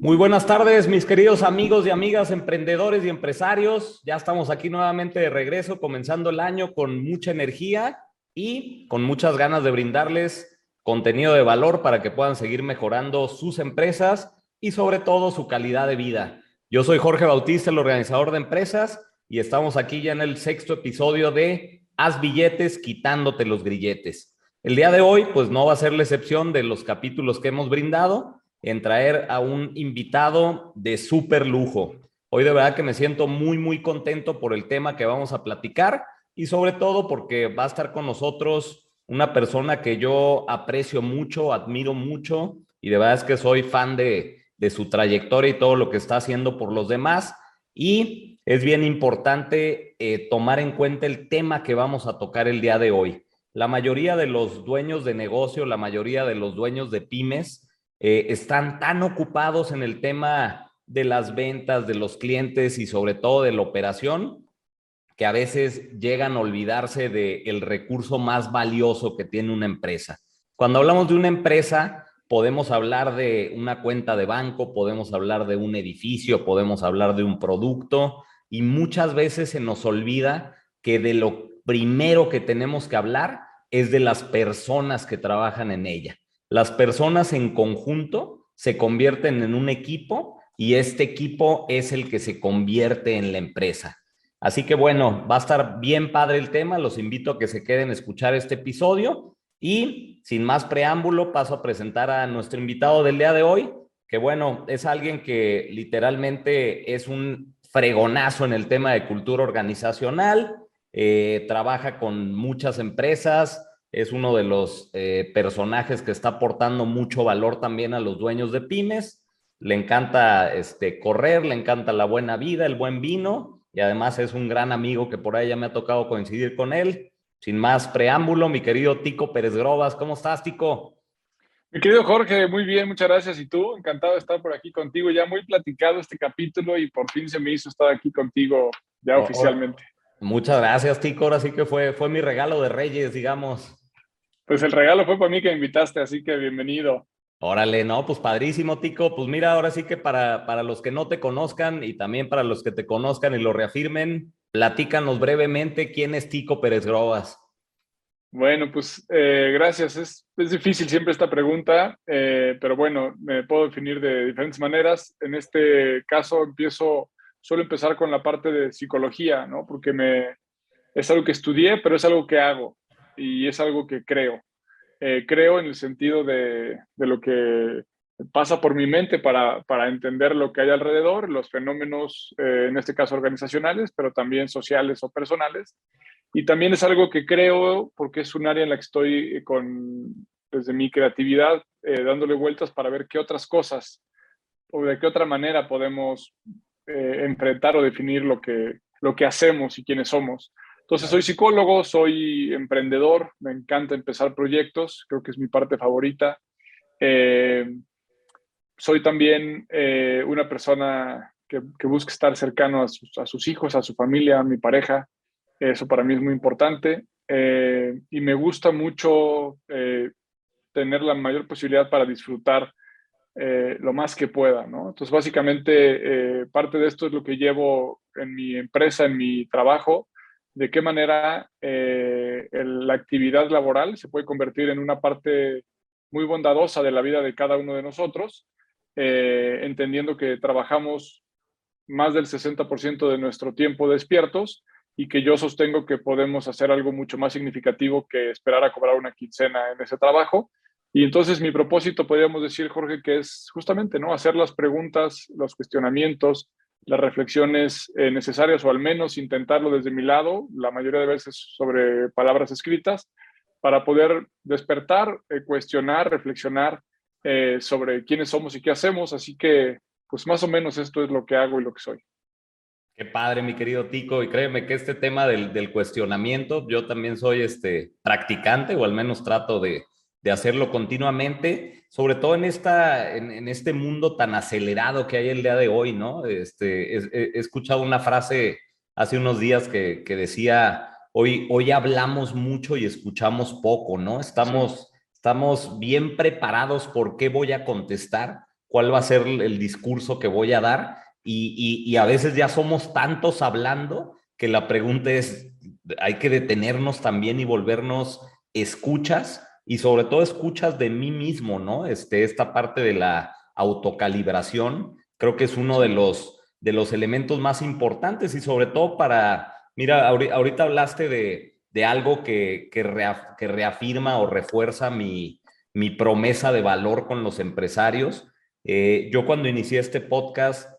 Muy buenas tardes, mis queridos amigos y amigas, emprendedores y empresarios. Ya estamos aquí nuevamente de regreso, comenzando el año con mucha energía y con muchas ganas de brindarles contenido de valor para que puedan seguir mejorando sus empresas y sobre todo su calidad de vida. Yo soy Jorge Bautista, el organizador de empresas, y estamos aquí ya en el sexto episodio de Haz billetes quitándote los grilletes. El día de hoy, pues no va a ser la excepción de los capítulos que hemos brindado en traer a un invitado de súper lujo. Hoy de verdad que me siento muy, muy contento por el tema que vamos a platicar y sobre todo porque va a estar con nosotros una persona que yo aprecio mucho, admiro mucho y de verdad es que soy fan de, de su trayectoria y todo lo que está haciendo por los demás. Y es bien importante eh, tomar en cuenta el tema que vamos a tocar el día de hoy. La mayoría de los dueños de negocio, la mayoría de los dueños de pymes, eh, están tan ocupados en el tema de las ventas, de los clientes y sobre todo de la operación, que a veces llegan a olvidarse del recurso más valioso que tiene una empresa. Cuando hablamos de una empresa, podemos hablar de una cuenta de banco, podemos hablar de un edificio, podemos hablar de un producto y muchas veces se nos olvida que de lo primero que tenemos que hablar es de las personas que trabajan en ella. Las personas en conjunto se convierten en un equipo y este equipo es el que se convierte en la empresa. Así que bueno, va a estar bien padre el tema, los invito a que se queden a escuchar este episodio y sin más preámbulo, paso a presentar a nuestro invitado del día de hoy, que bueno, es alguien que literalmente es un fregonazo en el tema de cultura organizacional, eh, trabaja con muchas empresas, es uno de los eh, personajes que está aportando mucho valor también a los dueños de pymes. Le encanta este, correr, le encanta la buena vida, el buen vino y además es un gran amigo que por ahí ya me ha tocado coincidir con él. Sin más preámbulo, mi querido Tico Pérez Grobas, ¿cómo estás, Tico? Mi querido Jorge, muy bien, muchas gracias. ¿Y tú? Encantado de estar por aquí contigo. Ya muy platicado este capítulo y por fin se me hizo estar aquí contigo ya oficialmente. Muchas gracias, Tico. Ahora sí que fue, fue mi regalo de Reyes, digamos. Pues el regalo fue para mí que me invitaste, así que bienvenido. Órale, no, pues padrísimo, Tico. Pues mira, ahora sí que para, para los que no te conozcan y también para los que te conozcan y lo reafirmen, Platícanos brevemente quién es Tico Pérez Grobas. Bueno, pues eh, gracias. Es, es, difícil siempre esta pregunta, eh, pero bueno, me puedo definir de diferentes maneras. En este caso empiezo, suelo empezar con la parte de psicología, ¿no? Porque me, es algo que estudié, pero es algo que hago y es algo que creo. Eh, creo en el sentido de, de, lo que pasa por mi mente para, para, entender lo que hay alrededor, los fenómenos, eh, en este caso organizacionales, pero también sociales o personales. Y también es algo que creo, porque es un área en la que estoy con, desde mi creatividad, eh, dándole vueltas para ver qué otras cosas o de qué otra manera podemos eh, enfrentar o definir lo que, lo que hacemos y quiénes somos. Entonces, soy psicólogo, soy emprendedor, me encanta empezar proyectos, creo que es mi parte favorita. Eh, soy también eh, una persona que, busca estar cercano a sus, hijos, a su familia, a mi pareja. Eso para mí es muy importante. Eh, y me gusta mucho eh, tener la mayor posibilidad para disfrutar lo más que pueda, ¿no? Entonces, básicamente, parte de esto es lo que llevo en mi empresa, en mi trabajo, de qué manera la actividad laboral se puede convertir en una parte muy bondadosa de la vida de cada uno de nosotros eh, entendiendo que trabajamos más del 60% de nuestro tiempo despiertos y que yo sostengo que podemos hacer algo mucho más significativo que esperar a cobrar una quincena en ese trabajo. Y entonces mi propósito, podríamos decir, Jorge, que es justamente ¿no? hacer las preguntas, los cuestionamientos, las reflexiones eh, necesarias o al menos intentarlo desde mi lado, la mayoría de veces sobre palabras escritas, para poder despertar, eh, cuestionar, reflexionar eh, sobre quiénes somos y qué hacemos, así que pues más o menos esto es lo que hago y lo que soy. Qué padre, mi querido Tico, y créeme que este tema del, del cuestionamiento, yo también soy este practicante, o al menos trato de, de hacerlo continuamente, sobre todo en, esta, en, en, este mundo tan acelerado que hay el día de hoy, ¿no? Este, he, he escuchado una frase hace unos días que, que, decía, hoy, hoy hablamos mucho y escuchamos poco, ¿no? Estamos... Sí estamos bien preparados por qué voy a contestar, cuál va a ser el discurso que voy a dar y, y, a veces ya somos tantos hablando que la pregunta es, hay que detenernos también y volvernos escuchas y sobre todo escuchas de mí mismo, ¿no? Este, esta parte de la autocalibración creo que es uno de los, de los elementos más importantes y sobre todo para, mira, ahorita hablaste de, de algo que, que, reafirma o refuerza mi, mi promesa de valor con los empresarios. Eh, yo cuando inicié este podcast,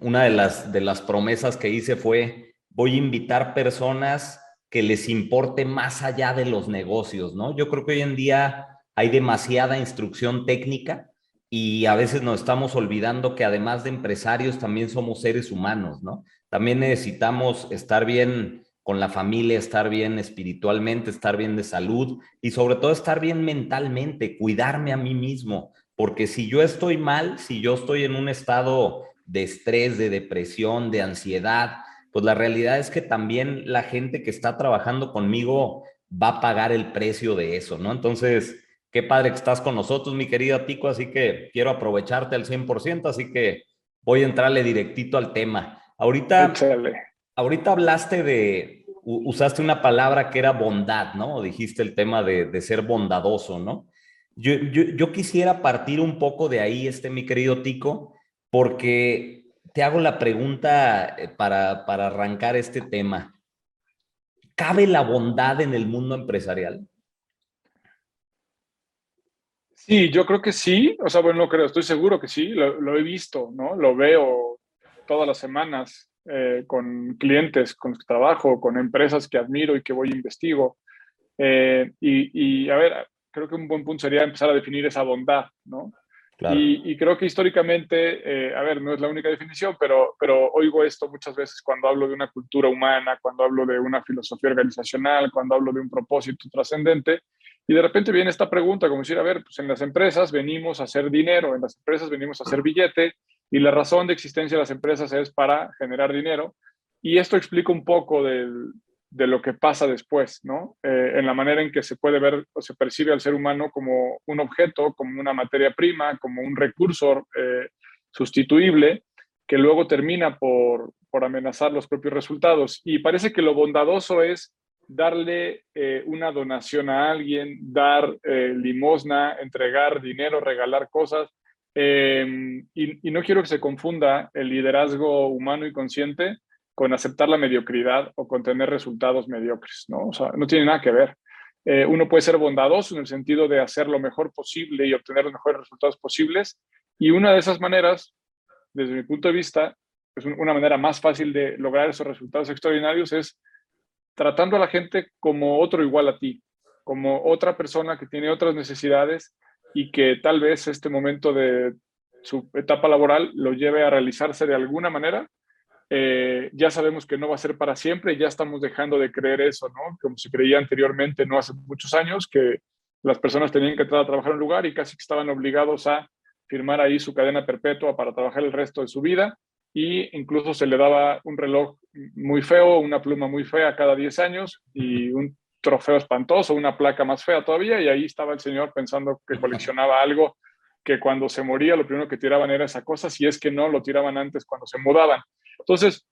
una de las, de las promesas que hice fue, voy a invitar personas que les importe más allá de los negocios, ¿no? Yo creo que hoy en día hay demasiada instrucción técnica y a veces nos estamos olvidando que además de empresarios también somos seres humanos, ¿no? También necesitamos estar bien con la familia, estar bien espiritualmente, estar bien de salud y sobre todo estar bien mentalmente, cuidarme a mí mismo, porque si yo estoy mal, si yo estoy en un estado de estrés, de depresión, de ansiedad, pues la realidad es que también la gente que está trabajando conmigo va a pagar el precio de eso, ¿no? Entonces, qué padre que estás con nosotros, mi querido Tico, así que quiero aprovecharte al 100%, así que voy a entrarle directito al tema. Ahorita, ahorita hablaste de, usaste una palabra que era bondad, ¿no? Dijiste el tema de, de ser bondadoso, ¿no? Yo, yo, yo, quisiera partir un poco de ahí, este, mi querido Tico, porque te hago la pregunta eh, para, para arrancar este tema. ¿Cabe la bondad en el mundo empresarial? Sí, yo creo que sí. O sea, bueno, no creo, estoy seguro que sí. Lo, he visto, ¿no? Lo veo todas las semanas eh, con clientes con los que trabajo, con empresas que admiro y que voy a investigo. Eh, y, y, a ver, creo que un buen punto sería empezar a definir esa bondad, ¿no? Y, creo que históricamente, eh, a ver, no es la única definición, pero, pero oigo esto muchas veces cuando hablo de una cultura humana, cuando hablo de una filosofía organizacional, cuando hablo de un propósito trascendente, y de repente viene esta pregunta, como decir, a ver, pues en las empresas venimos a hacer dinero, en las empresas venimos a hacer billete, y la razón de existencia de las empresas es para generar dinero, y esto explica un poco del, de lo que pasa después, ¿no? Eh, en la manera en que se puede ver o se percibe al ser humano como un objeto, como una materia prima, como un recurso eh, sustituible, que luego termina por, por, amenazar los propios resultados. Y parece que lo bondadoso es darle eh, una donación a alguien, dar limosna, entregar dinero, regalar cosas. Y no quiero que se confunda el liderazgo humano y consciente con aceptar la mediocridad o con tener resultados mediocres, ¿no? O sea, no tiene nada que ver. Eh, uno puede ser bondadoso en el sentido de hacer lo mejor posible y obtener los mejores resultados posibles. Y una de esas maneras, desde mi punto de vista, es una manera más fácil de lograr esos resultados extraordinarios es tratando a la gente como otro igual a ti, como otra persona que tiene otras necesidades y que tal vez este momento de su etapa laboral lo lleve a realizarse de alguna manera eh, ya sabemos que no va a ser para siempre, ya estamos dejando de creer eso, ¿no? Como se creía anteriormente, no hace muchos años, que las personas tenían que entrar a trabajar en un lugar y casi que estaban obligados a firmar ahí su cadena perpetua para trabajar el resto de su vida y incluso se le daba un reloj muy feo, una pluma muy fea cada 10 años y un trofeo espantoso, una placa más fea todavía y ahí estaba el señor pensando que coleccionaba algo que cuando se moría lo primero que tiraban era esa cosa, si es que no, lo tiraban antes cuando se mudaban. Entonces,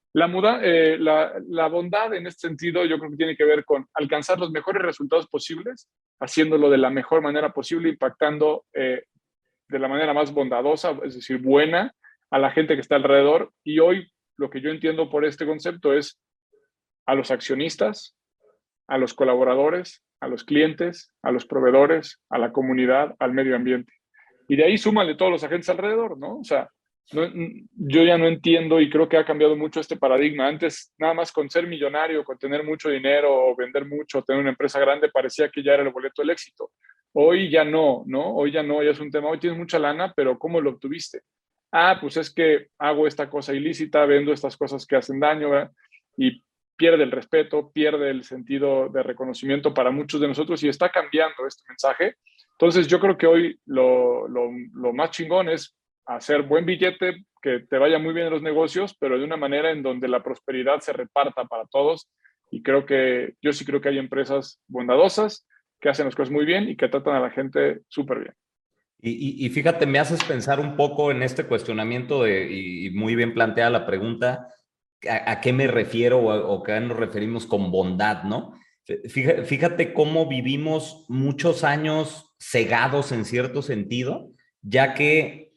eh, la, bondad en este sentido yo creo que tiene que ver con alcanzar los mejores resultados posibles, haciéndolo de la mejor manera posible, impactando eh, de la manera más bondadosa, es decir, buena, a la gente que está alrededor. Y hoy lo que yo entiendo por este concepto es a los accionistas, a los colaboradores, a los clientes, a los proveedores, a la comunidad, al medio ambiente. Y de ahí súmale todos los agentes alrededor, ¿no? O sea, yo ya no entiendo y creo que ha cambiado mucho este paradigma. Antes, nada más con ser millonario, con tener mucho dinero o vender mucho, tener una empresa grande, parecía que ya era el boleto del éxito. Hoy ya no, ¿no? Hoy ya no, ya es un tema. Hoy tienes mucha lana, pero ¿cómo lo obtuviste? Ah, pues es que hago esta cosa ilícita, vendo estas cosas que hacen daño y pierde el respeto, pierde el sentido de reconocimiento para muchos de nosotros y está cambiando este mensaje. Entonces yo creo que hoy lo, lo, lo más chingón es hacer buen billete, que te vaya muy bien en los negocios, pero de una manera en donde la prosperidad se reparta para todos. Y creo que yo sí creo que hay empresas bondadosas que hacen las cosas muy bien y que tratan a la gente súper bien. Y, fíjate, me haces pensar un poco en este cuestionamiento de, y, muy bien planteada la pregunta, ¿a, qué me refiero o, o qué nos referimos con bondad, no? Fíjate, fíjate cómo vivimos muchos años cegados en cierto sentido, ya que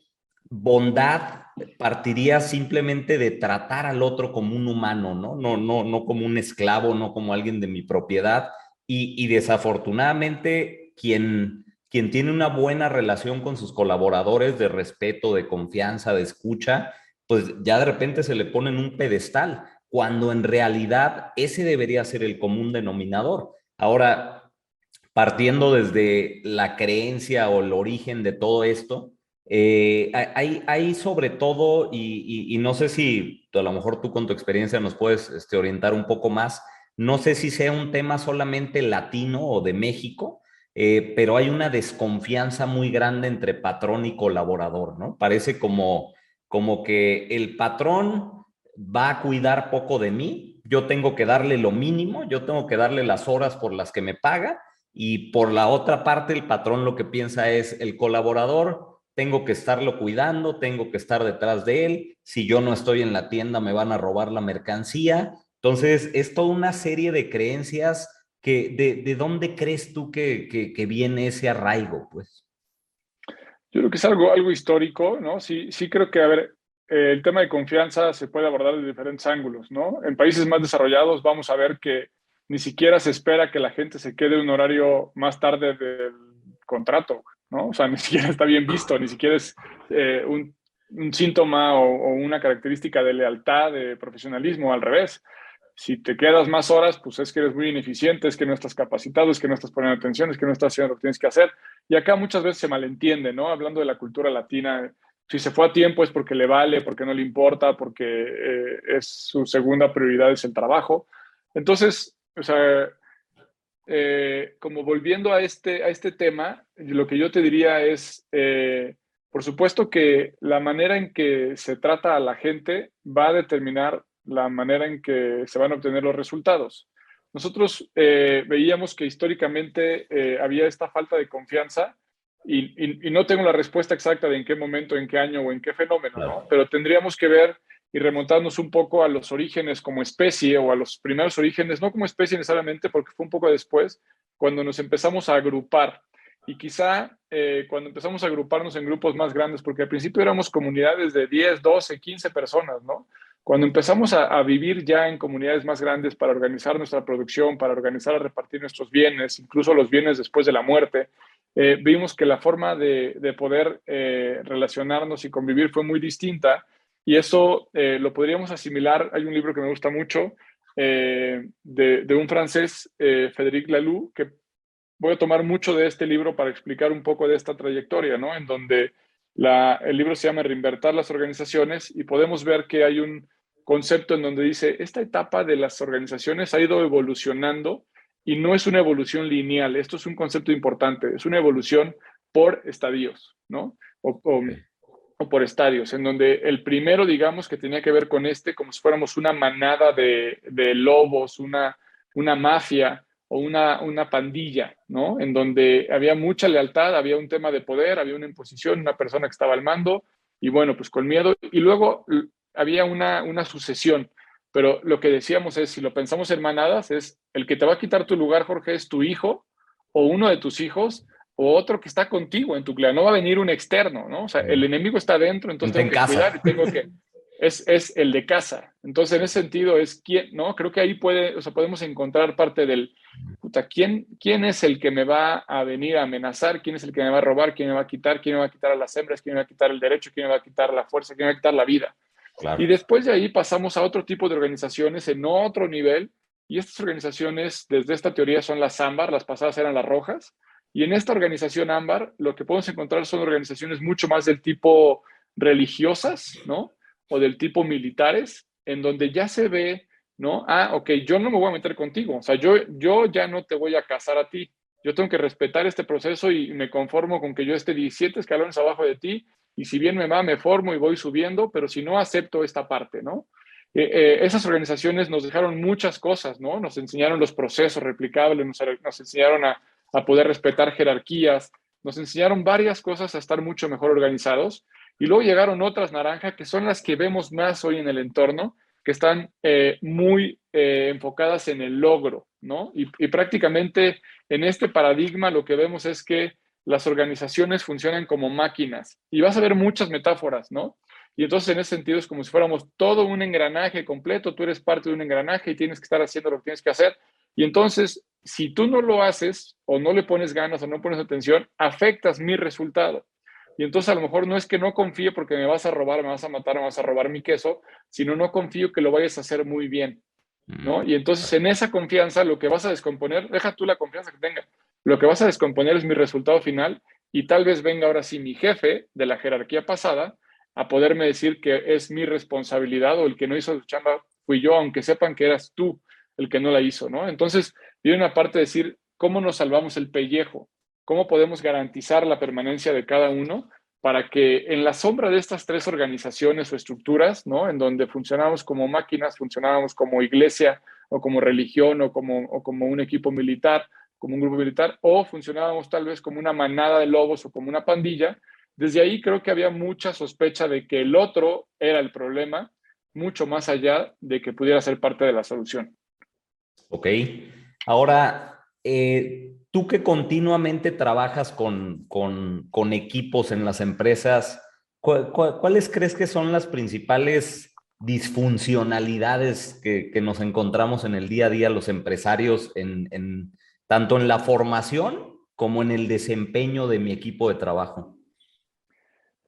bondad partiría simplemente de tratar al otro como un humano, ¿no? No, no, no como un esclavo, no como alguien de mi propiedad. Y, desafortunadamente, quien, quien tiene una buena relación con sus colaboradores de respeto, de confianza, de escucha, pues ya de repente se le pone en un pedestal, cuando en realidad ese debería ser el común denominador. Ahora, partiendo desde la creencia o el origen de todo esto, eh, hay, sobre todo, y, no sé si a lo mejor tú con tu experiencia nos puedes este, orientar un poco más, no sé si sea un tema solamente latino o de México, eh, pero hay una desconfianza muy grande entre patrón y colaborador, ¿no? Parece como, como que el patrón va a cuidar poco de mí, yo tengo que darle lo mínimo, yo tengo que darle las horas por las que me paga y por la otra parte el patrón lo que piensa es el colaborador, tengo que estarlo cuidando, tengo que estar detrás de él, si yo no estoy en la tienda me van a robar la mercancía. Entonces es toda una serie de creencias que de, de dónde crees tú que, que, viene ese arraigo, pues. Yo creo que es algo, algo histórico, ¿no? Sí, sí creo que, a ver, el tema de confianza se puede abordar de diferentes ángulos, ¿no? En países más desarrollados vamos a ver que ni siquiera se espera que la gente se quede un horario más tarde del contrato, ¿no? O sea, ni siquiera está bien visto, ni siquiera es eh, un, síntoma o, una característica de lealtad, de profesionalismo, al revés. Si te quedas más horas, pues es que eres muy ineficiente, es que no estás capacitado, es que no estás poniendo atención, es que no estás haciendo lo que tienes que hacer. Y acá muchas veces se malentiende, ¿no? Hablando de la cultura latina, si se fue a tiempo es porque le vale, porque no le importa, porque eh, es su segunda prioridad es el trabajo. Entonces, o sea, eh, como volviendo a este, a este tema, lo que yo te diría es, eh, por supuesto que la manera en que se trata a la gente va a determinar la manera en que se van a obtener los resultados. Nosotros veíamos que históricamente había esta falta de confianza y, no tengo la respuesta exacta de en qué momento, en qué año o en qué fenómeno, ¿no? Pero tendríamos que ver y remontarnos un poco a los orígenes como especie o a los primeros orígenes, no como especie necesariamente, porque fue un poco después, cuando nos empezamos a agrupar. Y quizá eh, cuando empezamos a agruparnos en grupos más grandes, porque al principio éramos comunidades de 10, 12, 15 personas, ¿no? Cuando empezamos a, a, vivir ya en comunidades más grandes para organizar nuestra producción, para organizar a repartir nuestros bienes, incluso los bienes después de la muerte, eh, vimos que la forma de, poder eh, relacionarnos y convivir fue muy distinta y eso eh, lo podríamos asimilar. Hay un libro que me gusta mucho de, un francés, Frédéric Laloux, que voy a tomar mucho de este libro para explicar un poco de esta trayectoria, ¿no? En donde el libro se llama Reinvertir las organizaciones y podemos ver que hay un concepto en donde dice, esta etapa de las organizaciones ha ido evolucionando y no es una evolución lineal, esto es un concepto importante, es una evolución por estadios, ¿no? Por estadios, en donde el primero, digamos, que tenía que ver con este, como si fuéramos una manada de, lobos, una, una mafia o una, una pandilla, ¿no? En donde había mucha lealtad, había un tema de poder, había una imposición, una persona que estaba al mando, y bueno, pues con miedo, y luego había una, una sucesión, pero lo que decíamos es, si lo pensamos en manadas, es el que te va a quitar tu lugar, Jorge, es tu hijo o uno de tus hijos o otro que está contigo en tu clan. No va a venir un externo, ¿no? O sea, el enemigo está dentro, entonces tengo que cuidar y tengo que... Es, es el de casa. Entonces, en ese sentido, es quién, ¿no? Creo que ahí puede, o sea, podemos encontrar parte del, puta, ¿quién, ¿quién es el que me va a venir a amenazar? ¿Quién es el que me va a robar? ¿Quién me va a quitar? ¿Quién me va a quitar a las hembras? ¿Quién me va a quitar el derecho? ¿Quién me va a quitar la fuerza? ¿Quién me va a quitar la vida? Y después de ahí pasamos a otro tipo de organizaciones en otro nivel. Y estas organizaciones, desde esta teoría, son las ámbar, las pasadas eran las rojas. Y en esta organización ámbar, lo que podemos encontrar son organizaciones mucho más del tipo religiosas, ¿no? O del tipo militares, en donde ya se ve, ¿no? Ah, ok, yo no me voy a meter contigo. O sea, yo, yo ya no te voy a casar a ti. Yo tengo que respetar este proceso y me conformo con que yo esté 17 escalones abajo de ti y si bien me va, me formo y voy subiendo, pero si no acepto esta parte, ¿no? Eh, eh, esas organizaciones nos dejaron muchas cosas, ¿no? Nos enseñaron los procesos replicables, nos, enseñaron a, poder respetar jerarquías, nos enseñaron varias cosas a estar mucho mejor organizados y luego llegaron otras naranjas que son las que vemos más hoy en el entorno, que están eh, muy eh, enfocadas en el logro, ¿no? Y, y, prácticamente en este paradigma lo que vemos es que las organizaciones funcionan como máquinas y vas a ver muchas metáforas, ¿no? Y entonces en ese sentido es como si fuéramos todo un engranaje completo, tú eres parte de un engranaje y tienes que estar haciendo lo que tienes que hacer. Y entonces, si tú no lo haces o no le pones ganas o no pones atención, afectas mi resultado. Y entonces a lo mejor no es que no confíe porque me vas a robar, me vas a matar, me vas a robar mi queso, sino no confío que lo vayas a hacer muy bien. ¿no? Mm. Y entonces en esa confianza lo que vas a descomponer, deja tú la confianza que tenga, lo que vas a descomponer es mi resultado final y tal vez venga ahora sí mi jefe de la jerarquía pasada a poderme decir que es mi responsabilidad o el que no hizo su chamba fui yo, aunque sepan que eras tú el que no la hizo, ¿no? Entonces, viene una parte de decir, ¿cómo nos salvamos el pellejo? ¿Cómo podemos garantizar la permanencia de cada uno para que en la sombra de estas tres organizaciones o estructuras, ¿no? En donde funcionábamos como máquinas, funcionábamos como iglesia o como religión o como, o como un equipo militar, como un grupo militar, o funcionábamos tal vez como una manada de lobos o como una pandilla, desde ahí creo que había mucha sospecha de que el otro era el problema, mucho más allá de que pudiera ser parte de la solución. Ok. Ahora, eh, tú que continuamente trabajas con, con, equipos en las empresas, ¿cuáles crees que son las principales disfuncionalidades que, nos encontramos en el día a día los empresarios, en, tanto en la formación como en el desempeño de mi equipo de trabajo?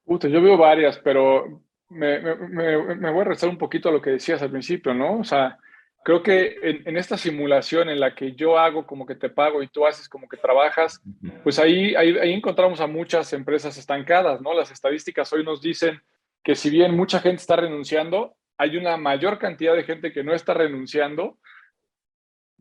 yo veo varias, pero me, voy a rezar un poquito a lo que decías al principio, ¿no? O sea, creo que en, esta simulación en la que yo hago como que te pago y tú haces como que trabajas, pues ahí, ahí, ahí, encontramos a muchas empresas estancadas, ¿no? Las estadísticas hoy nos dicen que si bien mucha gente está renunciando, hay una mayor cantidad de gente que no está renunciando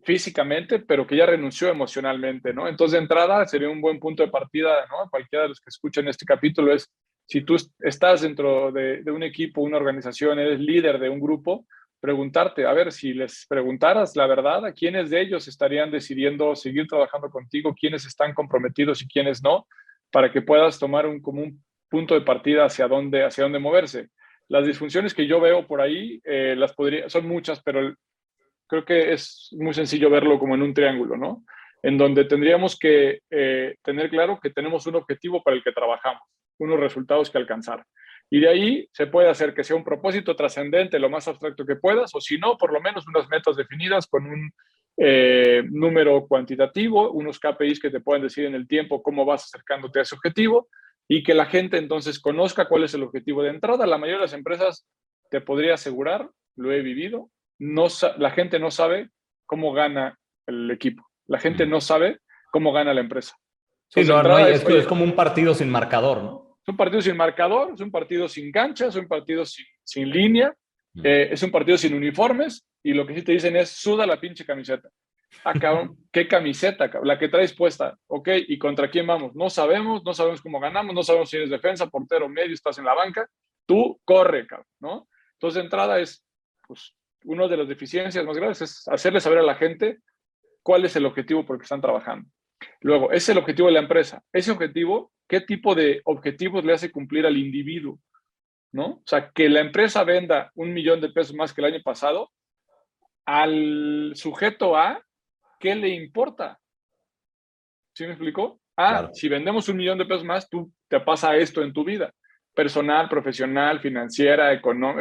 físicamente, pero que ya renunció emocionalmente, ¿no? Entonces, de entrada, sería un buen punto de partida, ¿no? Cualquiera de los que escuchan este capítulo es si tú estás dentro de, un equipo, una organización, eres líder de un grupo, preguntarte, a ver, si les preguntaras la verdad, a quiénes de ellos estarían decidiendo seguir trabajando contigo, quiénes están comprometidos y quiénes no, para que puedas tomar un, como un punto de partida hacia dónde, hacia dónde moverse. Las disfunciones que yo veo por ahí, eh, las podría, son muchas, pero creo que es muy sencillo verlo como en un triángulo, ¿no? En donde tendríamos que eh, tener claro que tenemos un objetivo para el que trabajamos unos resultados que alcanzar. Y de ahí se puede hacer que sea un propósito trascendente, lo más abstracto que puedas, o si no, por lo menos unas metas definidas con un eh, número cuantitativo, unos KPIs que te puedan decir en el tiempo cómo vas acercándote a ese objetivo y que la gente entonces conozca cuál es el objetivo de entrada. La mayoría de las empresas, te podría asegurar, lo he vivido, no, la gente no sabe cómo gana el equipo, la gente no sabe cómo gana la empresa. Sí, no, es, es, como un partido sin marcador, ¿no? Es un partido sin marcador, es un partido sin cancha, es un partido sin, sin línea, mm. eh, es un partido sin uniformes y lo que sí te dicen es suda la pinche camiseta. Ah, cabrón, ¿qué camiseta? La que traes puesta. Ok, ¿y contra quién vamos? No sabemos, no sabemos cómo ganamos, no sabemos si eres defensa, portero, medio, estás en la banca. Tú corre, cabrón, ¿no? Entonces, de entrada es, pues, una de las deficiencias más graves es hacerle saber a la gente cuál es el objetivo por el que están trabajando. Luego, es el objetivo de la empresa. Ese objetivo, ¿qué tipo de objetivos le hace cumplir al individuo? ¿No? O sea, que la empresa venda un millón de pesos más que el año pasado, al sujeto A, ¿qué le importa? ¿Sí me explicó? Ah, si vendemos un millón de pesos más, tú te pasa esto en tu vida, personal, profesional, financiera,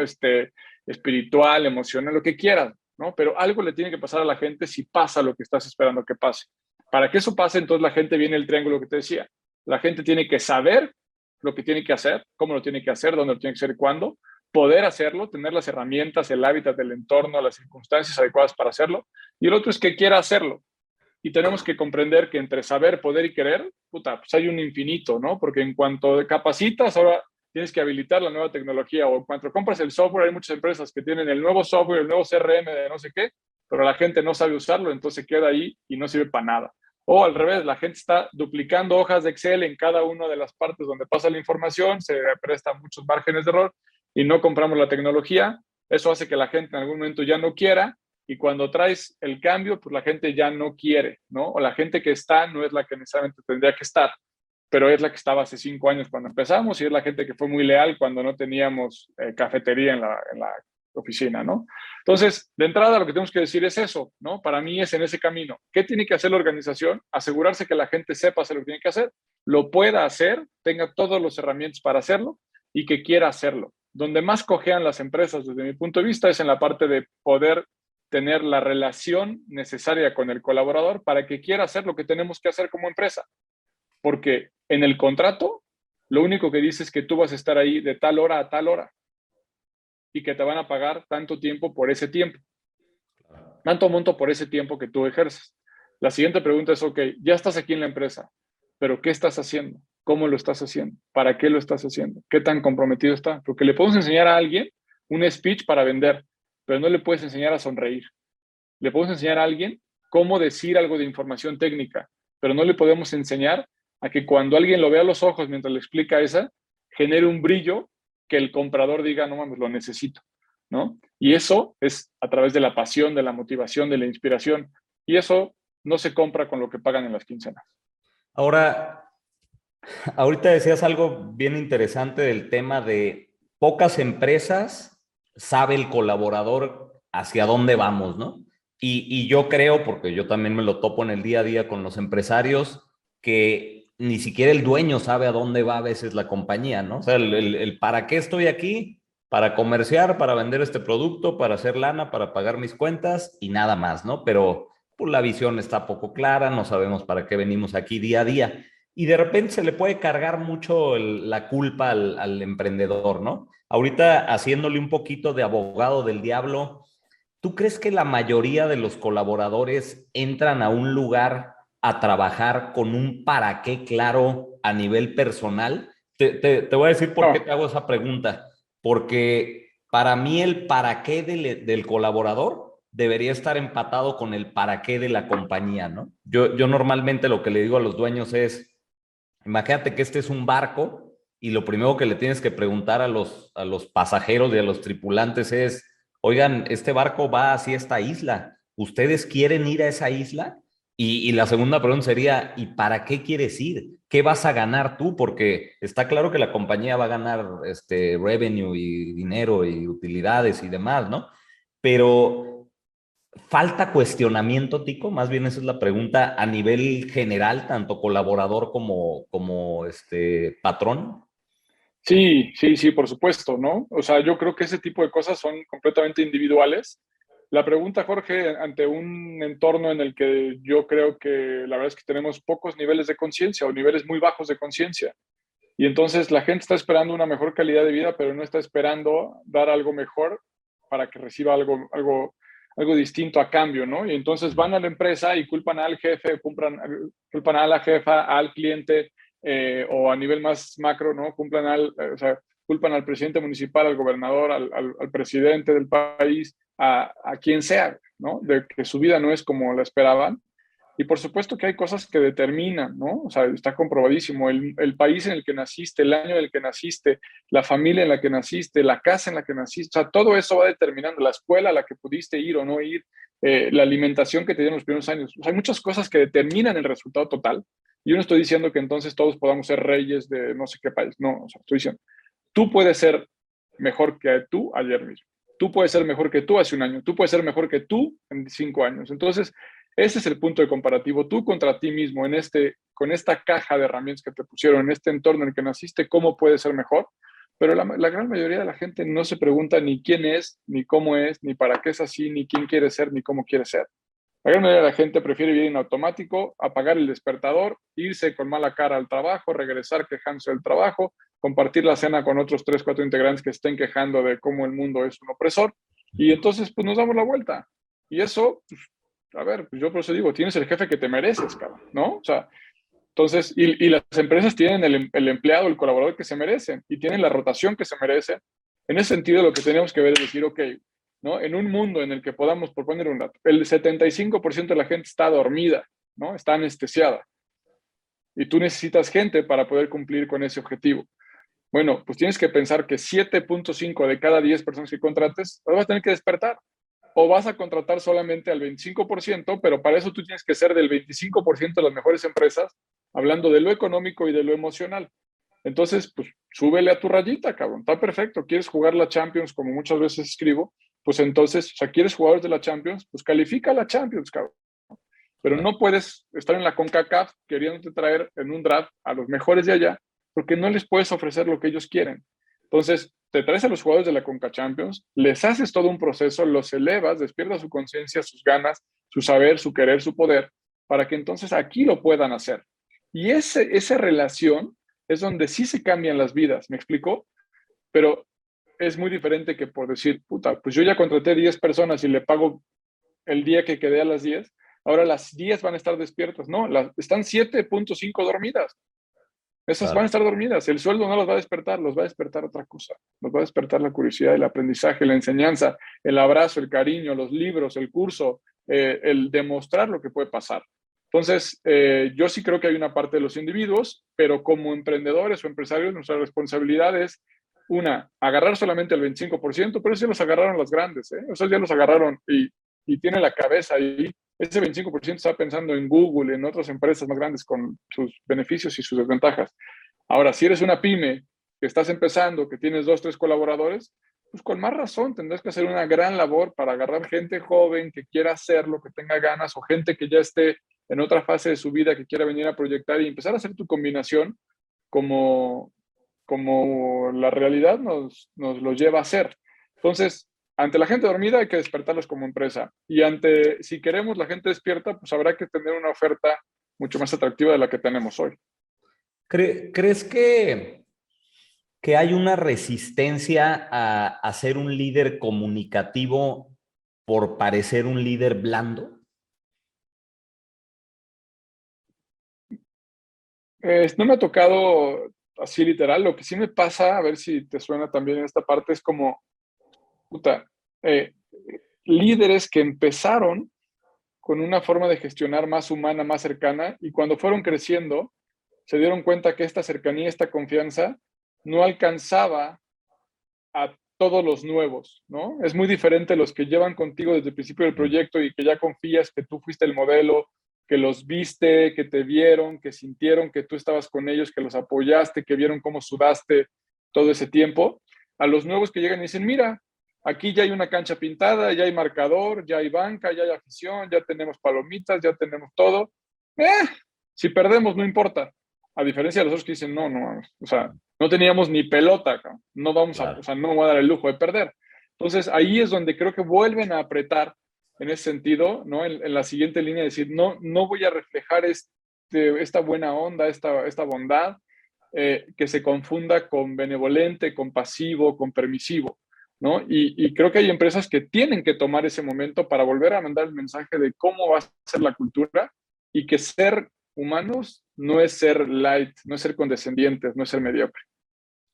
este, espiritual, emocional, lo que quieras, ¿no? Pero algo le tiene que pasar a la gente si pasa lo que estás esperando que pase. Para que eso pase, entonces la gente viene el triángulo que te decía. La gente tiene que saber lo que tiene que hacer, cómo lo tiene que hacer, dónde lo tiene que hacer y cuándo, poder hacerlo, tener las herramientas, el hábitat del entorno, las circunstancias adecuadas para hacerlo. Y el otro es que quiera hacerlo. Y tenemos que comprender que entre saber, poder y querer, puta, pues hay un infinito, ¿no? Porque en cuanto capacitas, ahora tienes que habilitar la nueva tecnología o en cuanto compras el software, hay muchas empresas que tienen el nuevo software, el nuevo CRM de no sé qué, pero la gente no sabe usarlo, entonces queda ahí y no sirve para nada. O al revés, la gente está duplicando hojas de Excel en cada una de las partes donde pasa la información, se prestan muchos márgenes de error y no compramos la tecnología. Eso hace que la gente en algún momento ya no quiera y cuando traes el cambio, pues la gente ya no quiere, ¿no? O la gente que está no es la que necesariamente tendría que estar. pero es la que estaba hace cinco años cuando empezamos y es la gente que fue muy leal cuando no teníamos eh, cafetería en la, en la oficina, ¿no? Entonces, de entrada lo que tenemos que decir es eso, ¿no? Para mí es en ese camino. ¿Qué tiene que hacer la organización? Asegurarse que la gente sepa hacer lo que tiene que hacer, lo pueda hacer, tenga todas las herramientas para hacerlo y que quiera hacerlo. Donde más cojean las empresas desde mi punto de vista es en la parte de poder tener la relación necesaria con el colaborador para que quiera hacer lo que tenemos que hacer como empresa. Porque en el contrato, lo único que dice es que tú vas a estar ahí de tal hora a tal hora y que te van a pagar tanto tiempo por ese tiempo. Tanto monto por ese tiempo que tú ejerces. La siguiente pregunta es, ok, ya estás aquí en la empresa, pero ¿qué estás haciendo? ¿Cómo lo estás haciendo? ¿Para qué lo estás haciendo? ¿Qué tan comprometido está? Porque le podemos enseñar a alguien un speech para vender, pero no le puedes enseñar a sonreír. Le podemos enseñar a alguien cómo decir algo de información técnica, pero no le podemos enseñar a que cuando alguien lo vea a los ojos mientras le explica esa, genere un brillo que el comprador diga, no mames, lo necesito, ¿no? Y eso es a través de la pasión, de la motivación, de la inspiración. Y eso no se compra con lo que pagan en las quincenas. Ahora, ahorita decías algo bien interesante del tema de pocas empresas sabe el colaborador hacia dónde vamos, ¿no? Y, y, yo creo, porque yo también me lo topo en el día a día con los empresarios, que ni siquiera el dueño sabe a dónde va a veces la compañía, ¿no? O sea, el, para qué estoy aquí, para comerciar, para vender este producto, para hacer lana, para pagar mis cuentas y nada más, ¿no? Pero pues, la visión está poco clara, no sabemos para qué venimos aquí día a día. Y de repente se le puede cargar mucho la culpa al, al emprendedor, ¿no? Ahorita haciéndole un poquito de abogado del diablo, ¿tú crees que la mayoría de los colaboradores entran a un lugar a trabajar con un para qué claro a nivel personal? Te, te, te voy a decir por qué te hago esa pregunta. Porque para mí el para qué del, del, colaborador debería estar empatado con el para qué de la compañía, ¿no? Yo, yo normalmente lo que le digo a los dueños es, imagínate que este es un barco y lo primero que le tienes que preguntar a los, a los pasajeros y a los tripulantes es, oigan, este barco va hacia esta isla, ¿ustedes quieren ir a esa isla? Y, la segunda pregunta sería, ¿y para qué quieres ir? ¿Qué vas a ganar tú? Porque está claro que la compañía va a ganar este revenue y dinero y utilidades y demás, ¿no? Pero falta cuestionamiento, Tico, más bien esa es la pregunta a nivel general, tanto colaborador como, como este patrón. Sí, sí, sí, por supuesto, ¿no? O sea, yo creo que ese tipo de cosas son completamente individuales. La pregunta, Jorge, ante un entorno en el que yo creo que la verdad es que tenemos pocos niveles de conciencia o niveles muy bajos de conciencia. Y entonces la gente está esperando una mejor calidad de vida, pero no está esperando dar algo mejor para que reciba algo, algo, algo distinto a cambio, ¿no? Y entonces van a la empresa y culpan al jefe, culpan, culpan a la jefa, al cliente, eh, o a nivel más macro, ¿no? Cumplan al, o sea, culpan al presidente municipal, al gobernador, al, al presidente del país, a, a, quien sea, ¿no? De que su vida no es como la esperaban. Y por supuesto que hay cosas que determinan, ¿no? O sea, está comprobadísimo. El, el, país en el que naciste, el año en el que naciste, la familia en la que naciste, la casa en la que naciste, o sea, todo eso va determinando la escuela a la que pudiste ir o no ir, eh, la alimentación que te dieron los primeros años. O sea, hay muchas cosas que determinan el resultado total. Yo no estoy diciendo que entonces todos podamos ser reyes de no sé qué país. No, o sea, estoy diciendo, tú puedes ser mejor que tú ayer mismo. Tú puedes ser mejor que tú hace un año. Tú puedes ser mejor que tú en cinco años. Entonces, ese es el punto de comparativo. Tú contra ti mismo, en este, con esta caja de herramientas que te pusieron, en este entorno en el que naciste, ¿cómo puedes ser mejor? Pero la, gran mayoría de la gente no se pregunta ni quién es, ni cómo es, ni para qué es así, ni quién quiere ser, ni cómo quiere ser. La gran mayoría de la gente prefiere vivir en automático, apagar el despertador, irse con mala cara al trabajo, regresar quejándose del trabajo, compartir la cena con otros tres, cuatro integrantes que estén quejando de cómo el mundo es un opresor. Y entonces, pues nos damos la vuelta. Y eso, pues, a ver, pues yo por eso digo, tienes el jefe que te mereces, cabrón, ¿no? O sea, entonces, y, y las empresas tienen el, el, empleado, el colaborador que se merecen y tienen la rotación que se merecen. En ese sentido, lo que tenemos que ver es decir, ok, ¿no? En un mundo en el que podamos, por poner un dato, el 75% de la gente está dormida, ¿no? Está anestesiada. Y tú necesitas gente para poder cumplir con ese objetivo. Bueno, pues tienes que pensar que 7.5 de cada 10 personas que contrates vas a tener que despertar. O vas a contratar solamente al 25%, pero para eso tú tienes que ser del 25% de las mejores empresas hablando de lo económico y de lo emocional. Entonces, pues súbele a tu rayita, cabrón. Está perfecto. ¿Quieres jugar la Champions, como muchas veces escribo? Pues entonces, o sea, ¿quieres jugadores de la Champions? Pues califica a la Champions, cabrón. Pero no puedes estar en la CONCACAF queriéndote traer en un draft a los mejores de allá, porque no les puedes ofrecer lo que ellos quieren. Entonces, te traes a los jugadores de la CONCA Champions, les haces todo un proceso, los elevas, despiertas su conciencia, sus ganas, su saber, su querer, su poder, para que entonces aquí lo puedan hacer. Y ese, esa relación es donde sí se cambian las vidas, ¿me explico? Pero es muy diferente que por decir, puta, pues yo ya contraté 10 personas y le pago el día que quedé a las 10, ahora las 10 van a estar despiertas. No, las, están 7.5 dormidas. Esas van a estar dormidas. El sueldo no las va a despertar, los va a despertar otra cosa. Los va a despertar la curiosidad, el aprendizaje, la enseñanza, el abrazo, el cariño, los libros, el curso, eh, el demostrar lo que puede pasar. Entonces, eh, yo sí creo que hay una parte de los individuos, pero como emprendedores o empresarios, nuestra responsabilidad es, una, agarrar solamente el 25%, pero eso ya los agarraron las grandes, ¿eh? Esos ya los agarraron y, y tiene la cabeza ahí. Ese 25% está pensando en Google, en otras empresas más grandes con sus beneficios y sus desventajas. Ahora, si eres una pyme que estás empezando, que tienes dos, tres colaboradores, pues con más razón tendrás que hacer una gran labor para agarrar gente joven que quiera hacerlo, que tenga ganas, o gente que ya esté en otra fase de su vida que quiera venir a proyectar y empezar a hacer tu combinación como, como la realidad nos, nos lo lleva a hacer. Entonces, ante la gente dormida hay que despertarlos como empresa y ante, si queremos la gente despierta, pues habrá que tener una oferta mucho más atractiva de la que tenemos hoy. ¿Crees que, que hay una resistencia a, a ser un líder comunicativo por parecer un líder blando? no me ha tocado así literal. Lo que sí me pasa, a ver si te suena también en esta parte, es como, puta, eh, líderes que empezaron con una forma de gestionar más humana, más cercana, y cuando fueron creciendo, se dieron cuenta que esta cercanía, esta confianza, no alcanzaba a todos los nuevos, ¿no? Es muy diferente los que llevan contigo desde el principio del proyecto y que ya confías que tú fuiste el modelo, que los viste, que te vieron, que sintieron que tú estabas con ellos, que los apoyaste, que vieron cómo sudaste todo ese tiempo, a los nuevos que llegan y dicen, mira, aquí ya hay una cancha pintada, ya hay marcador, ya hay banca, ya hay afición, ya tenemos palomitas, ya tenemos todo. Eh, si perdemos, no importa. A diferencia de los otros que dicen, no, no, o sea, no teníamos ni pelota, no vamos a, o sea, no voy a dar el lujo de perder. Entonces ahí es donde creo que vuelven a apretar en ese sentido, ¿no? En, la siguiente línea, decir, no, no voy a reflejar este, esta buena onda, esta, esta bondad, eh, que se confunda con benevolente, compasivo, con permisivo, ¿no? Y, creo que hay empresas que tienen que tomar ese momento para volver a mandar el mensaje de cómo va a ser la cultura y que ser humanos no es ser light, no es ser condescendientes, no es ser mediocre.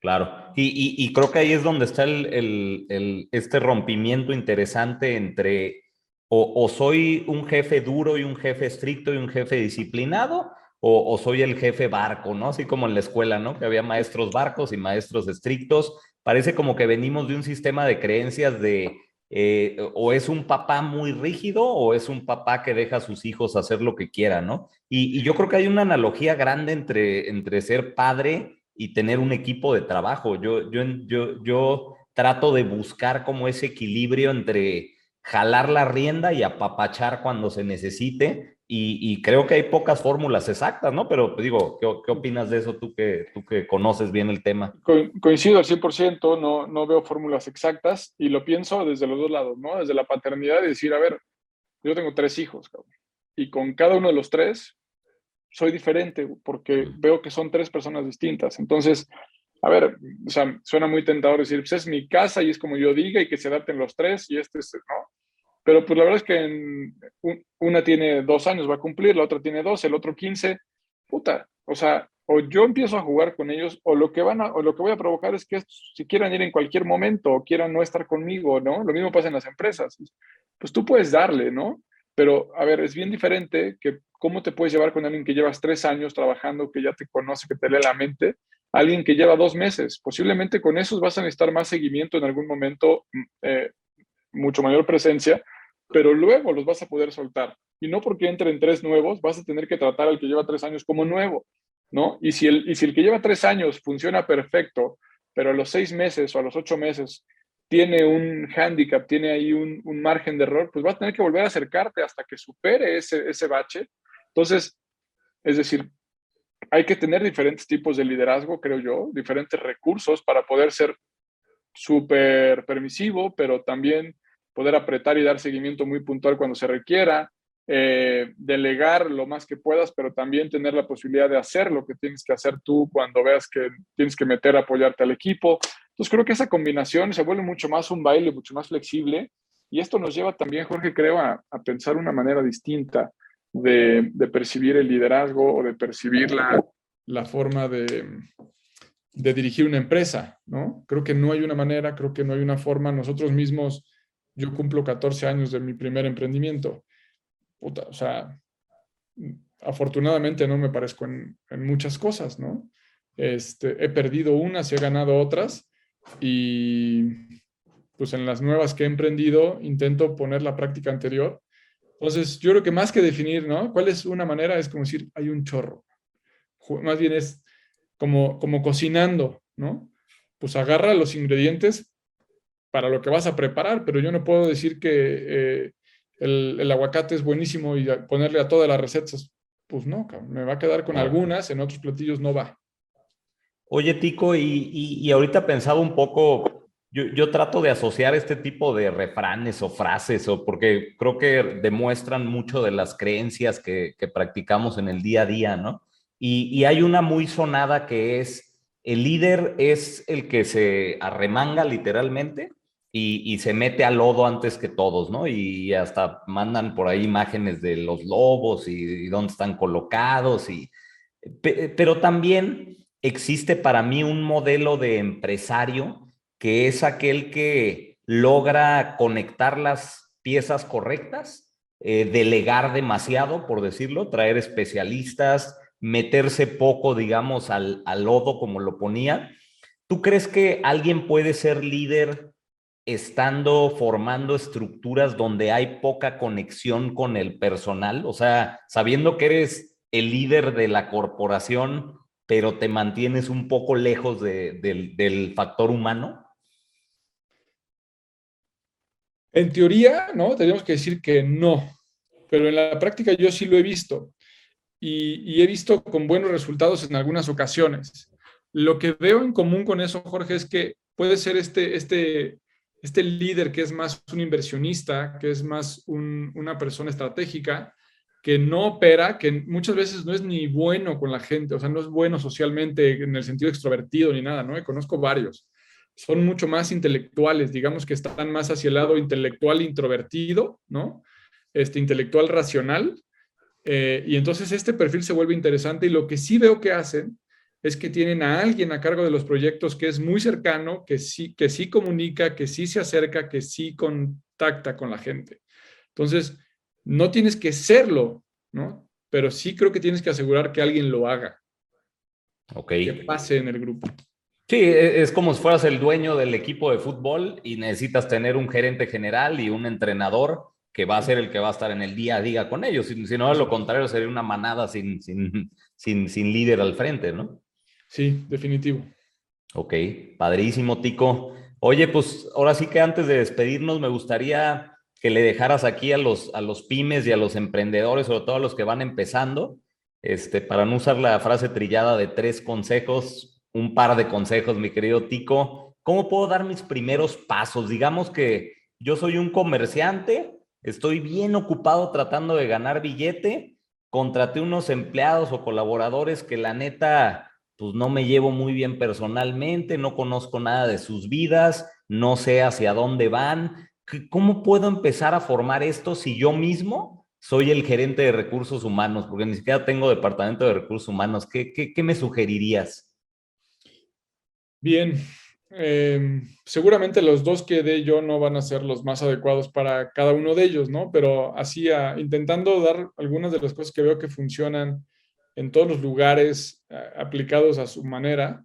Claro, y, creo que ahí es donde está el, este rompimiento interesante entre o, soy un jefe duro y un jefe estricto y un jefe disciplinado, o, soy el jefe barco, ¿no? Así como en la escuela, ¿no? Que había maestros barcos y maestros estrictos. Parece como que venimos de un sistema de creencias de eh, o es un papá muy rígido o es un papá que deja a sus hijos hacer lo que quiera, ¿no? Y, yo creo que hay una analogía grande entre, entre ser padre y tener un equipo de trabajo. Yo, yo, yo, yo trato de buscar como ese equilibrio entre jalar la rienda y apapachar cuando se necesite. Y, creo que hay pocas fórmulas exactas, ¿no? Pero digo, ¿qué, qué opinas de eso tú que, tú que conoces bien el tema? coincido al 100%, no, no veo fórmulas exactas y lo pienso desde los dos lados, ¿no? Desde la paternidad y decir, a ver, yo tengo tres hijos, cabrón, y con cada uno de los tres soy diferente porque veo que son tres personas distintas. Entonces, a ver, o sea, suena muy tentador decir, pues es mi casa y es como yo diga y que se adapten los tres y este es, ¿no? Pero pues la verdad es que una tiene dos años, va a cumplir, la otra tiene dos, el otro quince, puta, o sea, o yo empiezo a jugar con ellos o lo que van a, o lo que voy a provocar es que si quieran ir en cualquier momento o quieran no estar conmigo, ¿no? Lo mismo pasa en las empresas. Pues tú puedes darle, ¿no? Pero, a ver, es bien diferente que cómo te puedes llevar con alguien que llevas tres años trabajando, que ya te conoce, que te lee la mente, alguien que lleva dos meses. Posiblemente con esos vas a necesitar más seguimiento en algún momento, mm, eh, mucho mayor presencia, pero luego los vas a poder soltar. y no porque entren tres nuevos vas a tener que tratar al que lleva tres años como nuevo, ¿no? Y si el, y si el que lleva tres años funciona perfecto, pero a los seis meses o a los ocho meses tiene un handicap, tiene ahí un, un, margen de error, pues vas a tener que volver a acercarte hasta que supere ese, ese bache. Entonces, es decir, hay que tener diferentes tipos de liderazgo, creo yo, diferentes recursos para poder ser súper permisivo, pero también poder apretar y dar seguimiento muy puntual cuando se requiera, eh, delegar lo más que puedas, pero también tener la posibilidad de hacer lo que tienes que hacer tú cuando veas que tienes que meter a apoyarte al equipo. Entonces creo que esa combinación se vuelve mucho más un baile, mucho más flexible y esto nos lleva también, Jorge, creo, a, pensar una manera distinta de, percibir el liderazgo o de percibir la, la forma de, de, dirigir una empresa, ¿no? Creo que no hay una manera, creo que no hay una forma. Nosotros mismos, yo cumplo 14 años de mi primer emprendimiento. o sea, afortunadamente no me parezco en, en muchas cosas, ¿no? Este, he perdido unas y he ganado otras, y pues en las nuevas que he emprendido intento poner la práctica anterior. Entonces, yo creo que más que definir, ¿no? ¿Cuál es una manera? Es como decir, hay un chorro. Más bien es como, como cocinando, ¿no? Pues agarra los ingredientes para lo que vas a preparar, pero yo no puedo decir que eh, el, el, aguacate es buenísimo y ponerle a todas las recetas. Pues no, me va a quedar con algunas, en otros platillos no va. Oye, Tico, y, ahorita pensaba un poco, yo, trato de asociar este tipo de refranes o frases, o porque creo que demuestran mucho de las creencias que, practicamos en el día a día, ¿no? Y, hay una muy sonada que es, el líder es el que se arremanga literalmente y, se mete al lodo antes que todos, ¿no? Y hasta mandan por ahí imágenes de los lobos y, y dónde están colocados, y, pero también existe para mí un modelo de empresario que es aquel que logra conectar las piezas correctas, eh, delegar demasiado, por decirlo, traer especialistas, meterse poco, digamos, al, al lodo como lo ponía. ¿Tú crees que alguien puede ser líder estando formando estructuras donde hay poca conexión con el personal? O sea, sabiendo que eres el líder de la corporación, pero te mantienes un poco lejos del factor humano? En teoría, ¿no? Tenemos que decir que no, pero en la práctica yo sí lo he visto y, he visto con buenos resultados en algunas ocasiones. Lo que veo en común con eso, Jorge, es que puede ser este, este, este líder que es más un inversionista, que es más una persona estratégica, que no opera, que muchas veces no es ni bueno con la gente, o sea, no es bueno socialmente en el sentido extrovertido ni nada, ¿no? conozco varios. Son mucho más intelectuales, digamos que están más hacia el lado intelectual introvertido, ¿no? Este intelectual racional. Eh, y entonces este perfil se vuelve interesante y lo que sí veo que hacen es que tienen a alguien a cargo de los proyectos que es muy cercano, que sí, que sí comunica, que sí se acerca, que sí contacta con la gente. Entonces, no tienes que serlo, ¿no? Pero sí creo que tienes que asegurar que alguien lo haga. Ok. Que pase en el grupo. Sí, e, es como si fueras el dueño del equipo de fútbol y necesitas tener un gerente general y un entrenador que va a ser el que va a estar en el día a día con ellos. Si, si no, lo contrario, sería una manada sin, sin, sin, sin líder al frente, ¿no? Sí, definitivo. Ok, padrísimo, Tico. Oye, pues ahora sí que antes de despedirnos, me gustaría que le dejaras aquí a los, a los pymes y a los emprendedores, sobre todo a los que van empezando, este, para no usar la frase trillada de tres consejos, un par de consejos, mi querido Tico. ¿Cómo puedo dar mis primeros pasos? Digamos que yo soy un comerciante, estoy bien ocupado tratando de ganar billete, contraté unos empleados o colaboradores que la neta, pues no me llevo muy bien personalmente, no conozco nada de sus vidas, no sé hacia dónde van, ¿cómo puedo empezar a formar esto si yo mismo soy el gerente de recursos humanos? Porque ni siquiera tengo departamento de recursos humanos. ¿Qué, qué, me sugerirías? Bien, em, seguramente los dos que dé yo no van a ser los más adecuados para cada uno de ellos, ¿no? Pero así, intentando dar algunas de las cosas que veo que funcionan en todos los lugares aplicados a su manera.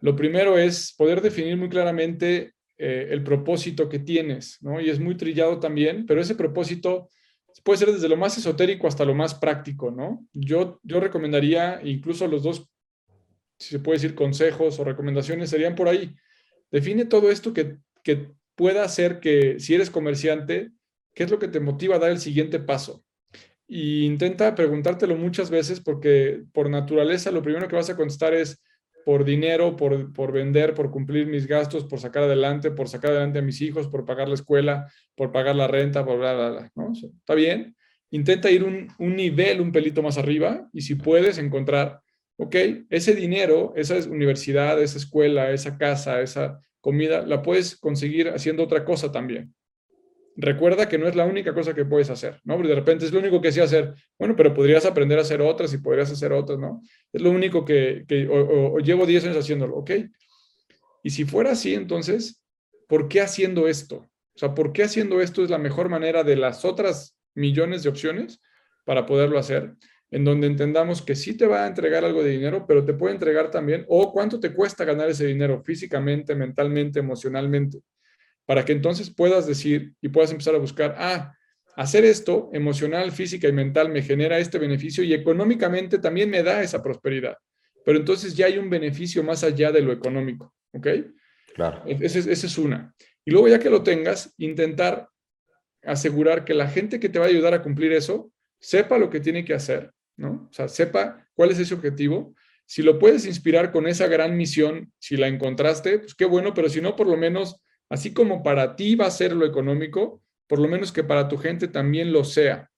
Lo primero es poder definir muy claramente eh, el propósito que tienes, ¿no? Y es muy trillado también, pero ese propósito puede ser desde lo más esotérico hasta lo más práctico, ¿no? Yo, yo recomendaría, incluso los dos, si se puede decir, consejos o recomendaciones serían por ahí. Define todo esto que, que pueda hacer que, si eres comerciante, ¿qué es lo que te motiva a dar el siguiente paso? Y intenta preguntártelo muchas veces porque por naturaleza lo primero que vas a contestar es, por dinero, por, por, vender, por cumplir mis gastos, por sacar adelante, por sacar adelante a mis hijos, por pagar la escuela, por pagar la renta, por bla, bla, bla. ¿no? Está bien. Intenta ir un, un, nivel, un pelito más arriba y si puedes encontrar, ok, ese dinero, esa universidad, esa escuela, esa casa, esa comida, la puedes conseguir haciendo otra cosa también recuerda que no es la única cosa que puedes hacer, ¿no? Porque de repente es lo único que sé hacer. Bueno, pero podrías aprender a hacer otras y podrías hacer otras, ¿no? Es lo único que, que o, llevo 10 años haciéndolo, ¿ok? Y si fuera así, entonces, ¿por qué haciendo esto? O sea, ¿por qué haciendo esto es la mejor manera de las otras millones de opciones para poderlo hacer? En donde entendamos que sí te va a entregar algo de dinero, pero te puede entregar también, o cuánto te cuesta ganar ese dinero físicamente, mentalmente, emocionalmente para que entonces puedas decir y puedas empezar a buscar, ah, hacer esto emocional, física y mental me genera este beneficio y económicamente también me da esa prosperidad. Pero entonces ya hay un beneficio más allá de lo económico, ¿ok? Claro. E-, esa es, es una. Y luego ya que lo tengas, intentar asegurar que la gente que te va a ayudar a cumplir eso sepa lo que tiene que hacer, ¿no? O sea, sepa cuál es ese objetivo. Si lo puedes inspirar con esa gran misión, si la encontraste, pues qué bueno, pero si no, por lo menos Así como para ti va a ser lo económico, por lo menos que para tu gente también lo sea.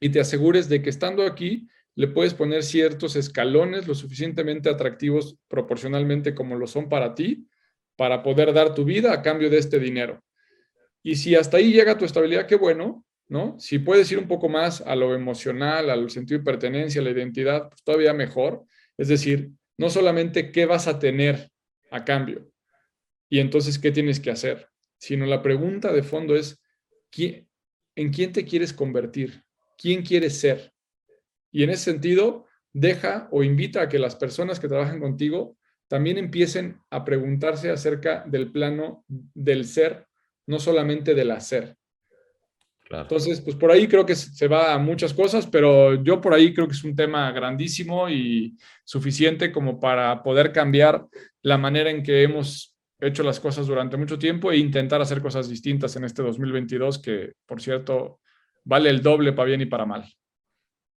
Y te asegures de que estando aquí le puedes poner ciertos escalones lo suficientemente atractivos proporcionalmente como lo son para ti, para poder dar tu vida a cambio de este dinero. Y si hasta ahí llega tu estabilidad, qué bueno, ¿no? Si puedes ir un poco más a lo emocional, al sentido de pertenencia, a la identidad, pues todavía mejor. Es decir, no solamente qué vas a tener a cambio, y entonces, ¿qué tienes que hacer? Sino la pregunta de fondo es, ¿en quién te quieres convertir? ¿Quién quieres ser? Y en ese sentido, deja o invita a que las personas que trabajan contigo también empiecen a preguntarse acerca del plano del ser, no solamente del hacer. Entonces, pues por ahí creo que se va a muchas cosas, pero yo por ahí creo que es un tema grandísimo y suficiente como para poder cambiar la manera en que hemos hecho las cosas durante mucho tiempo e intentar hacer cosas distintas en este 2022 que, por cierto, vale el doble para bien y para mal.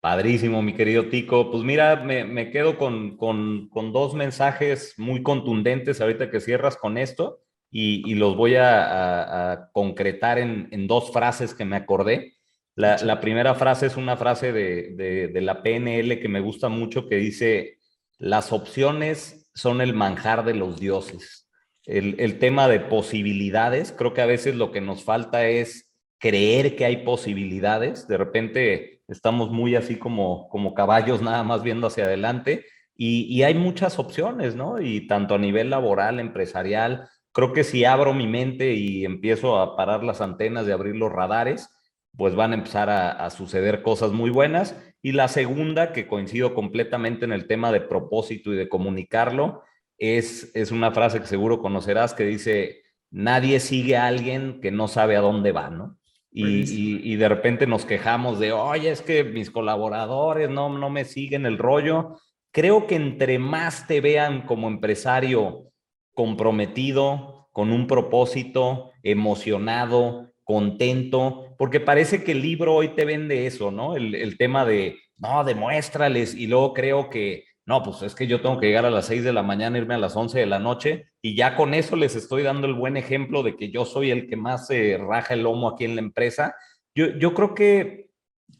Padrísimo, mi querido Tico. Pues mira, me, quedo con, con, con, dos mensajes muy contundentes ahorita que cierras con esto y, los voy a, concretar en, en, dos frases que me acordé. La, la primera frase es una frase de, de, de la PNL que me gusta mucho que dice, las opciones son el manjar de los dioses el, tema de posibilidades. Creo que a veces lo que nos falta es creer que hay posibilidades. De repente estamos muy así como, como caballos nada más viendo hacia adelante y, hay muchas opciones, ¿no? Y tanto a nivel laboral, empresarial, creo que si abro mi mente y empiezo a parar las antenas de abrir los radares, pues van a empezar a, suceder cosas muy buenas. Y la segunda, que coincido completamente en el tema de propósito y de comunicarlo, es, es una frase que seguro conocerás que dice, nadie sigue a alguien que no sabe a dónde va, ¿no? Y, y, de repente nos quejamos de, oye, es que mis colaboradores no, no me siguen el rollo. Creo que entre más te vean como empresario comprometido, con un propósito, emocionado, contento, porque parece que el libro hoy te vende eso, ¿no? El, el tema de, no, demuéstrales, y luego creo que no, pues es que yo tengo que llegar a las 6 de la mañana, irme a las 11 de la noche y ya con eso les estoy dando el buen ejemplo de que yo soy el que más se raja el lomo aquí en la empresa. Yo, yo creo que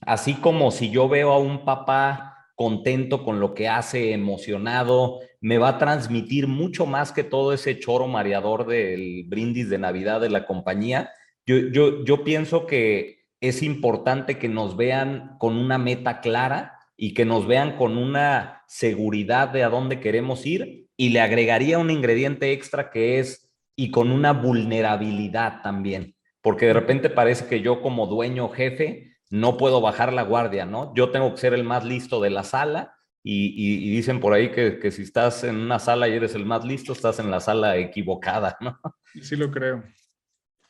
así como si yo veo a un papá contento con lo que hace, emocionado, me va a transmitir mucho más que todo ese choro mareador del brindis de Navidad de la compañía. Yo, yo, yo pienso que es importante que nos vean con una meta clara y que nos vean con una seguridad de a dónde queremos ir y le agregaría un ingrediente extra que es y con una vulnerabilidad también, porque de repente parece que yo como dueño jefe no puedo bajar la guardia, ¿no? Yo tengo que ser el más listo de la sala y, dicen por ahí que, que, si estás en una sala y eres el más listo, estás en la sala equivocada, ¿no? Sí lo creo.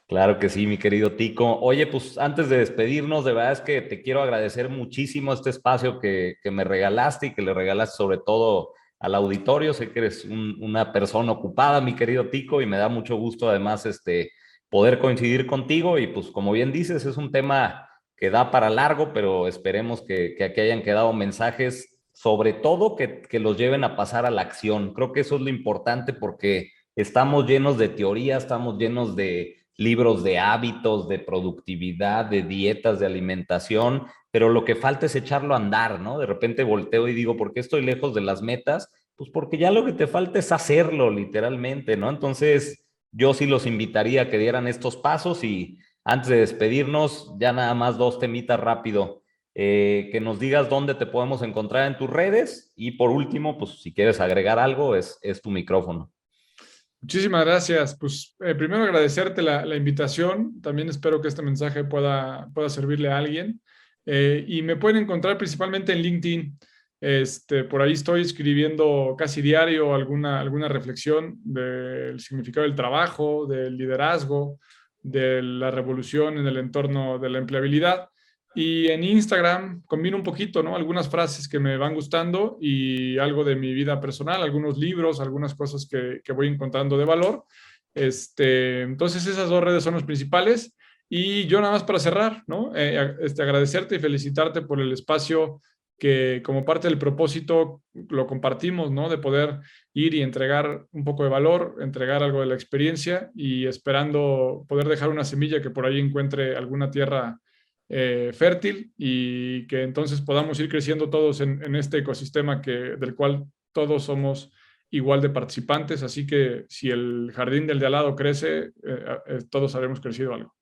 Claro que sí, mi querido Tico. Oye, pues antes de despedirnos, de verdad es que te quiero agradecer muchísimo este espacio que, que me regalaste y que le regalaste sobre todo al auditorio. Sé que eres una persona ocupada, mi querido Tico, y me da mucho gusto además este, poder coincidir contigo. Y pues como bien dices, es un tema que da para largo, pero esperemos que, que aquí hayan quedado mensajes, sobre todo que, que los lleven a pasar a la acción. Creo que eso es lo importante porque estamos llenos de teoría, estamos llenos de libros de hábitos, de productividad, de dietas, de alimentación, pero lo que falta es echarlo a andar, ¿no? De repente volteo y digo, ¿por qué estoy lejos de las metas? Pues porque ya lo que te falta es hacerlo, literalmente, ¿no? Entonces, yo sí los invitaría a que dieran estos pasos y antes de despedirnos, ya nada más dos temitas rápido. Eh, que nos digas dónde te podemos encontrar en tus redes y por último, pues si quieres agregar algo, es, es tu micrófono. Muchísimas gracias. Pues eh, primero agradecerte la, invitación. También espero que este mensaje pueda, pueda servirle a alguien. Eh, y me pueden encontrar principalmente en LinkedIn. Este, por ahí estoy escribiendo casi diario alguna, alguna reflexión del significado del trabajo, del liderazgo, de la revolución en el entorno de la empleabilidad. Y en Instagram combino un poquito, ¿no? Algunas frases que me van gustando y algo de mi vida personal, algunos libros, algunas cosas que, que voy encontrando de valor. Este, entonces esas dos redes son las principales. Y yo nada más para cerrar, ¿no? Eh, este, agradecerte y felicitarte por el espacio que como parte del propósito lo compartimos, ¿no? De poder ir y entregar un poco de valor, entregar algo de la experiencia y esperando poder dejar una semilla que por ahí encuentre alguna tierra eh, fértil y que entonces podamos ir creciendo todos en, este ecosistema que, del cual todos somos igual de participantes. Así que si el jardín del de al lado crece, eh, eh, todos habremos crecido algo.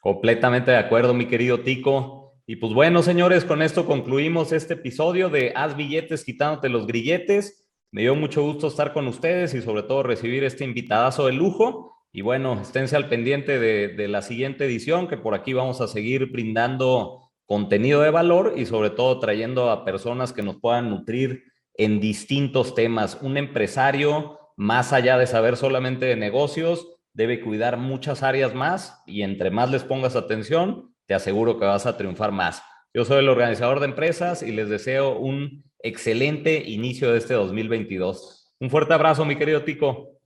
Completamente de acuerdo, mi querido Tico. Y pues bueno, señores, con esto concluimos este episodio de Haz billetes quitándote los grilletes. Me dio mucho gusto estar con ustedes y sobre todo recibir este invitadazo de lujo. Y bueno, esténse al pendiente de, la siguiente edición, que por aquí vamos a seguir brindando contenido de valor y sobre todo trayendo a personas que nos puedan nutrir en distintos temas. Un empresario, más allá de saber solamente de negocios, debe cuidar muchas áreas más y entre más les pongas atención, te aseguro que vas a triunfar más. Yo soy el organizador de empresas y les deseo un excelente inicio de este 2022. Un fuerte abrazo, mi querido Tico.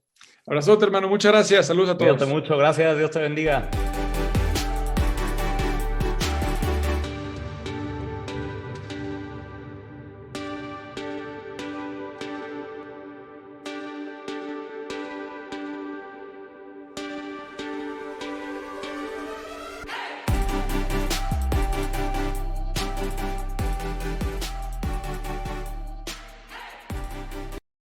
Abrazote, hermano. Muchas gracias. Saludos a todos. Cuídate mucho. Gracias. Dios te bendiga.